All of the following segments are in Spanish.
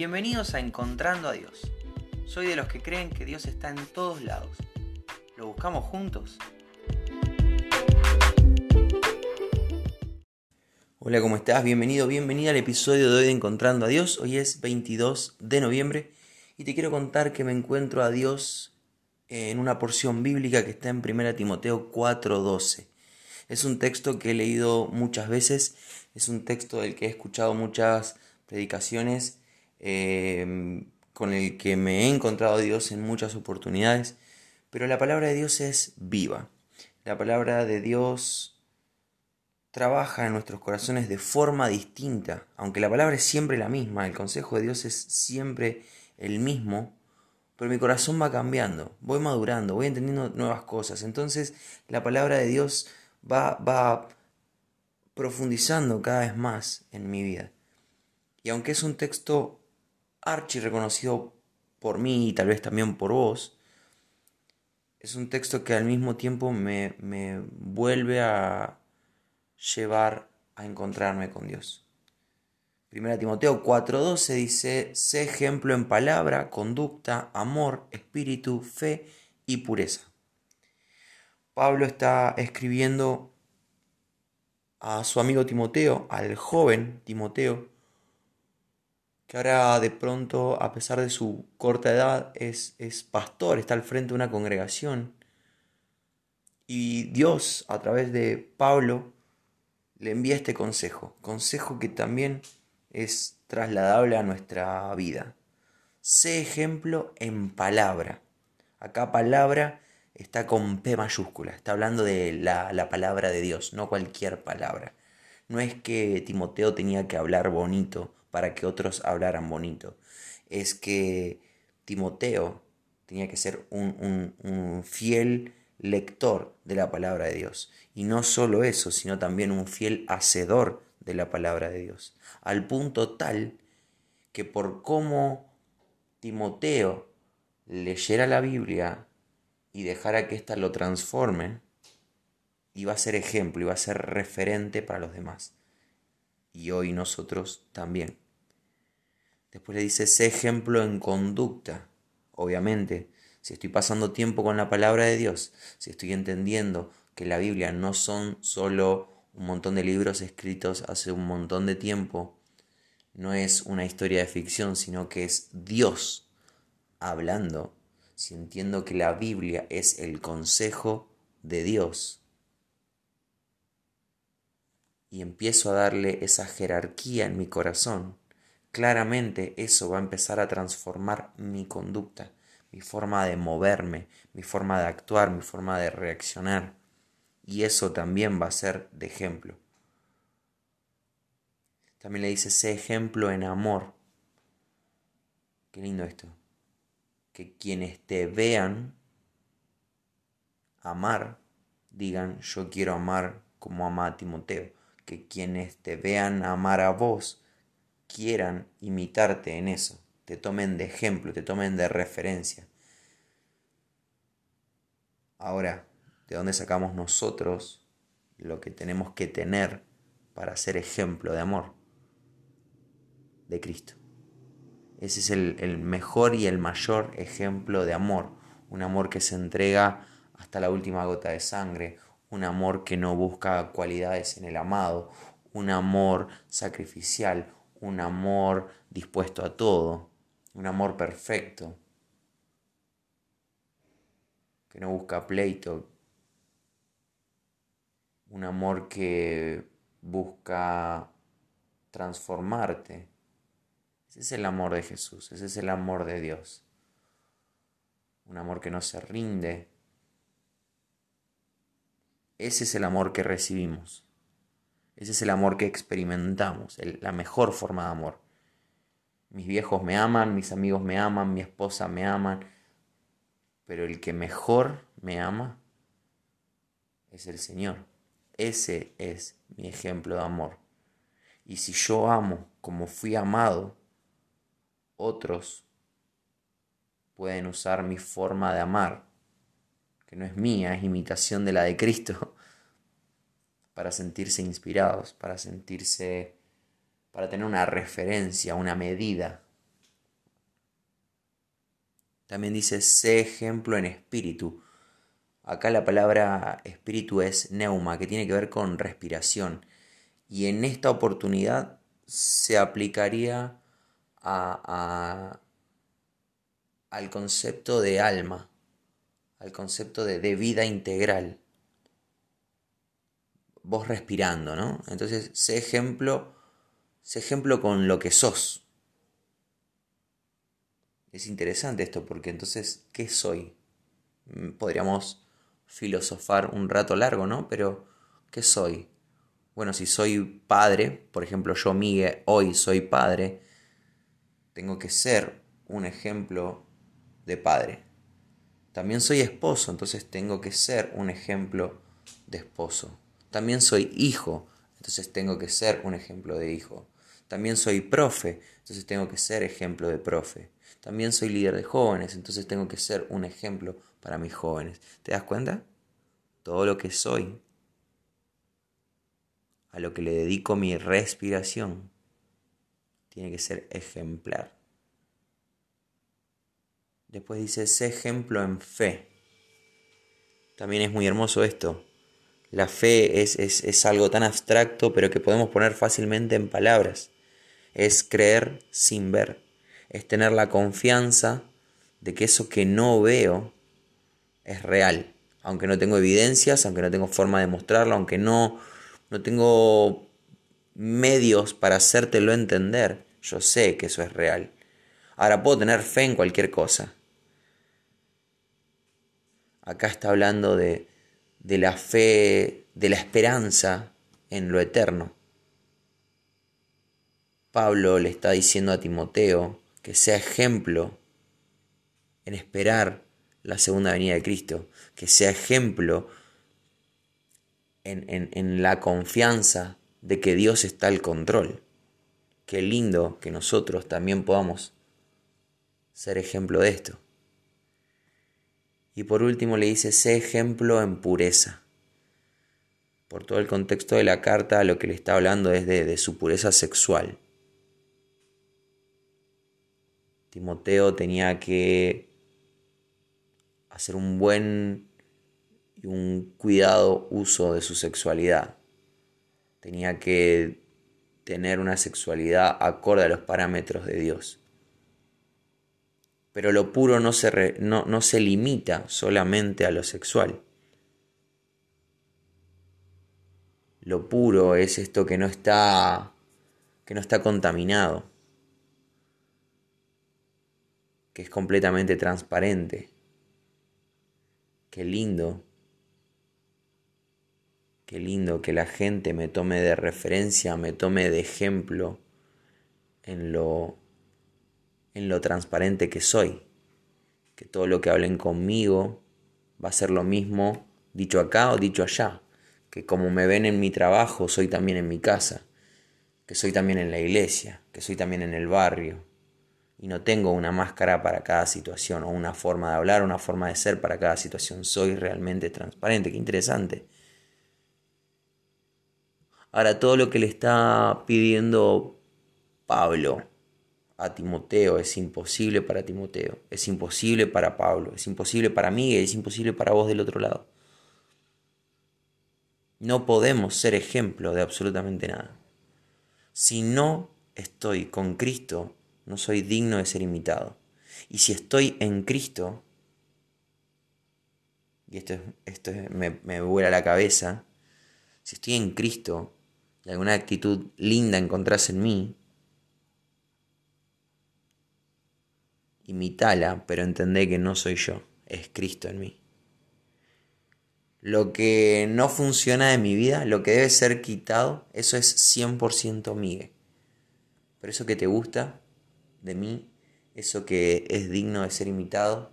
Bienvenidos a Encontrando a Dios. Soy de los que creen que Dios está en todos lados. ¿Lo buscamos juntos? Hola, ¿cómo estás? Bienvenido, bienvenida al episodio de hoy de Encontrando a Dios. Hoy es 22 de noviembre y te quiero contar que me encuentro a Dios en una porción bíblica que está en 1 Timoteo 4:12. Es un texto que he leído muchas veces, es un texto del que he escuchado muchas predicaciones Em, con el que me he encontrado Dios en muchas oportunidades, pero la palabra de Dios es viva. La palabra de Dios trabaja en nuestros corazones de forma distinta, aunque la palabra es siempre la misma, el consejo de Dios es siempre el mismo, pero mi corazón va cambiando, voy madurando, voy entendiendo nuevas cosas. Entonces la palabra de Dios va, va profundizando cada vez más en mi vida. Y aunque es un texto archi reconocido por mí y tal vez también por vos, es un texto que al mismo tiempo me, me vuelve a llevar a encontrarme con Dios. Primera Timoteo 4:12 dice, sé ejemplo en palabra, conducta, amor, espíritu, fe y pureza. Pablo está escribiendo a su amigo Timoteo, al joven Timoteo, que ahora de pronto, a pesar de su corta edad, es, es pastor, está al frente de una congregación. Y Dios, a través de Pablo, le envía este consejo, consejo que también es trasladable a nuestra vida. Sé ejemplo en palabra. Acá palabra está con P mayúscula, está hablando de la, la, palabra de Dios, no cualquier palabra. No es que Timoteo tenía que hablar bonito para que otros hablaran bonito. Es que Timoteo tenía que ser un, fiel lector de la palabra de Dios. Y no solo eso, sino también un fiel hacedor de la palabra de Dios. Al punto tal que por cómo Timoteo leyera la Biblia y dejara que ésta lo transforme, iba a ser ejemplo, iba a ser referente para los demás y hoy nosotros también. Después le dice, sé ejemplo en conducta. Obviamente, si estoy pasando tiempo con la palabra de Dios, si estoy entendiendo que la Biblia no son solo un montón de libros escritos hace un montón de tiempo, no es una historia de ficción, sino que es Dios hablando. Si entiendo que la Biblia es el consejo de Dios, y empiezo a darle esa jerarquía en mi corazón, claramente eso va a empezar a transformar mi conducta, mi forma de moverme, mi forma de actuar, mi forma de reaccionar. Y eso también va a ser de ejemplo. También le dice, sé ejemplo en amor. Qué lindo esto. Que quienes te vean amar, digan, yo quiero amar como ama a Timoteo que quienes te vean amar a vos quieran imitarte en eso, te tomen de ejemplo, te tomen de referencia. Ahora, ¿de dónde sacamos nosotros lo que tenemos que tener para ser ejemplo de amor? De Cristo. Ese es el, el, mejor y el mayor ejemplo de amor. Un amor que se entrega hasta la última gota de sangre un amor que no busca cualidades en el amado, un amor sacrificial, un amor dispuesto a todo, un amor perfecto, que no busca pleito, un amor que busca transformarte. Ese es el amor de Jesús, ese es el amor de Dios. Un amor que no se rinde, ese es el amor que recibimos. Ese es el amor que experimentamos, la mejor forma de amor. Mis viejos me aman, mis amigos me aman, mi esposa me aman, pero el que mejor me ama es el Señor. Ese es mi ejemplo de amor. Y si yo amo como fui amado, otros pueden usar mi forma de amar que no es mía, es imitación de la de Cristo, para sentirse inspirados, para sentirse, para tener una referencia, una medida También dice, sé ejemplo en espíritu. Acá la palabra espíritu es neuma, que tiene que ver con respiración. Y en esta oportunidad se aplicaría a, al concepto de alma, al concepto de, de vida integral. Vos respirando, ¿no? Entonces, sé ejemplo, sé ejemplo con lo que sos. Es interesante esto porque entonces, ¿qué soy? Mm, podríamos filosofar un rato largo, ¿no? Pero, ¿qué soy? Bueno, si soy padre, por ejemplo, yo, Miguel, hoy soy padre, tengo que ser un ejemplo de padre. También soy esposo, entonces tengo que ser un ejemplo de esposo. También soy hijo, entonces tengo que ser un ejemplo de hijo. También soy profe, entonces tengo que ser ejemplo de profe. También soy líder de jóvenes, entonces tengo que ser un ejemplo para mis jóvenes. ¿Te das cuenta? Todo lo que soy, a lo que le dedico mi respiración, tiene que ser ejemplar. Después dice, sé ejemplo en fe. También es muy hermoso esto. La fe es, es, es, algo tan abstracto, pero que podemos poner fácilmente en palabras. Es creer sin ver. Es tener la confianza de que eso que no veo es real. Aunque no tengo evidencias, aunque no tengo forma de mostrarlo, aunque no, no tengo medios para hacértelo entender, yo sé que eso es real. Ahora puedo tener fe en cualquier cosa. Acá está hablando de, de la fe, de la esperanza en lo eterno. Pablo le está diciendo a Timoteo que sea ejemplo en esperar la segunda venida de Cristo, que sea ejemplo en, en, la confianza de que Dios está al control. Qué lindo que nosotros también podamos ser ejemplo de esto. Y por último le dice, sé ejemplo en pureza. Por todo el contexto de la carta, lo que le está hablando es de, de su pureza sexual. Timoteo tenía que hacer un buen y un cuidado uso de su sexualidad. Tenía que tener una sexualidad acorde a los parámetros de Dios. Pero lo puro no se, no, no se limita solamente a lo sexual. Lo puro es esto que no está que no está contaminado, que es completamente transparente. Qué lindo. Qué lindo que la gente me tome de referencia, me tome de ejemplo en lo en lo transparente que soy. Que todo lo que hablen conmigo va a ser lo mismo dicho acá o dicho allá. Que como me ven en mi trabajo, soy también en mi casa. Que soy también en la iglesia, que soy también en el barrio, y no tengo una máscara para cada situación o una forma de hablar, una forma de ser para cada situación. Soy realmente transparente. Qué interesante. Ahora, todo lo que le está pidiendo Pablo a Timoteo es imposible para Timoteo, es imposible para Pablo, es imposible para mí, es imposible para vos del otro lado. No podemos ser ejemplo de absolutamente nada. Si no estoy con Cristo, no soy digno de ser imitado. Y si estoy en Cristo, y esto, esto me, me vuela la cabeza, si estoy en Cristo y alguna actitud linda encontrás en mí, imitala, pero entendé que no soy yo, es Cristo en mí. Lo que no funciona de mi vida, lo que debe ser quitado, eso es 100% Miguel. Pero eso que te gusta, de mí, eso que es digno de ser imitado,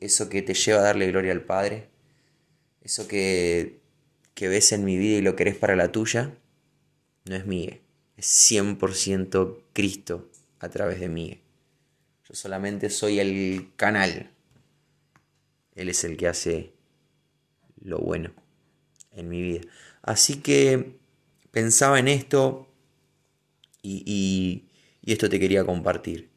eso que te lleva a darle gloria al Padre, eso que, que ves en mi vida y lo querés para la tuya, no es mío, es 100% Cristo a través de mí. Solamente soy el canal. Él es el que hace lo bueno en mi vida. Así que pensaba en esto y, y esto te quería compartir.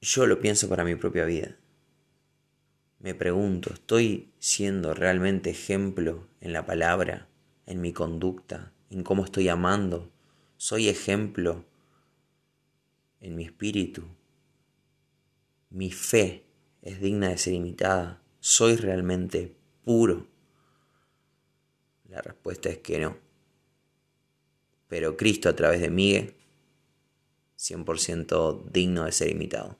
yo lo pienso para mi propia vida. Me pregunto, ¿estoy siendo realmente ejemplo en la palabra, en mi conducta, en cómo estoy amando? ¿Soy ejemplo en mi espíritu? ¿Mi fe es digna de ser imitada? ¿Soy realmente puro? La respuesta es que no. Pero Cristo a través de Miguel, 100% digno de ser imitado.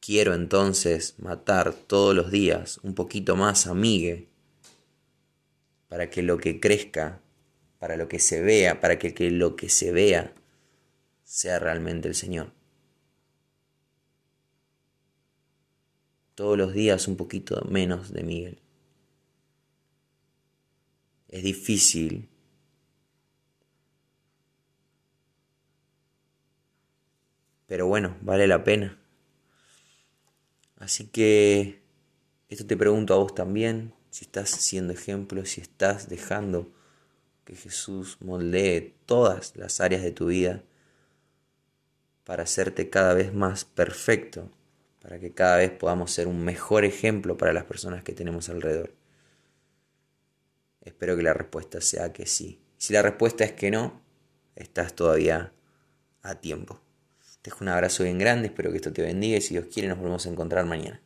Quiero entonces matar todos los días un poquito más a Miguel para que lo que crezca, para lo que se vea, para que, lo que se vea sea realmente el Señor. Todos los días un poquito menos de Miguel. Es difícil. Pero bueno, vale la pena. Así que esto te pregunto a vos también, si estás siendo ejemplo, si estás dejando que Jesús moldee todas las áreas de tu vida para hacerte cada vez más perfecto, para que cada vez podamos ser un mejor ejemplo para las personas que tenemos alrededor. Espero que la respuesta sea que sí. Si la respuesta es que no, estás todavía a tiempo. Te dejo un abrazo bien grande, espero que esto te bendiga y si Dios quiere nos volvemos a encontrar mañana.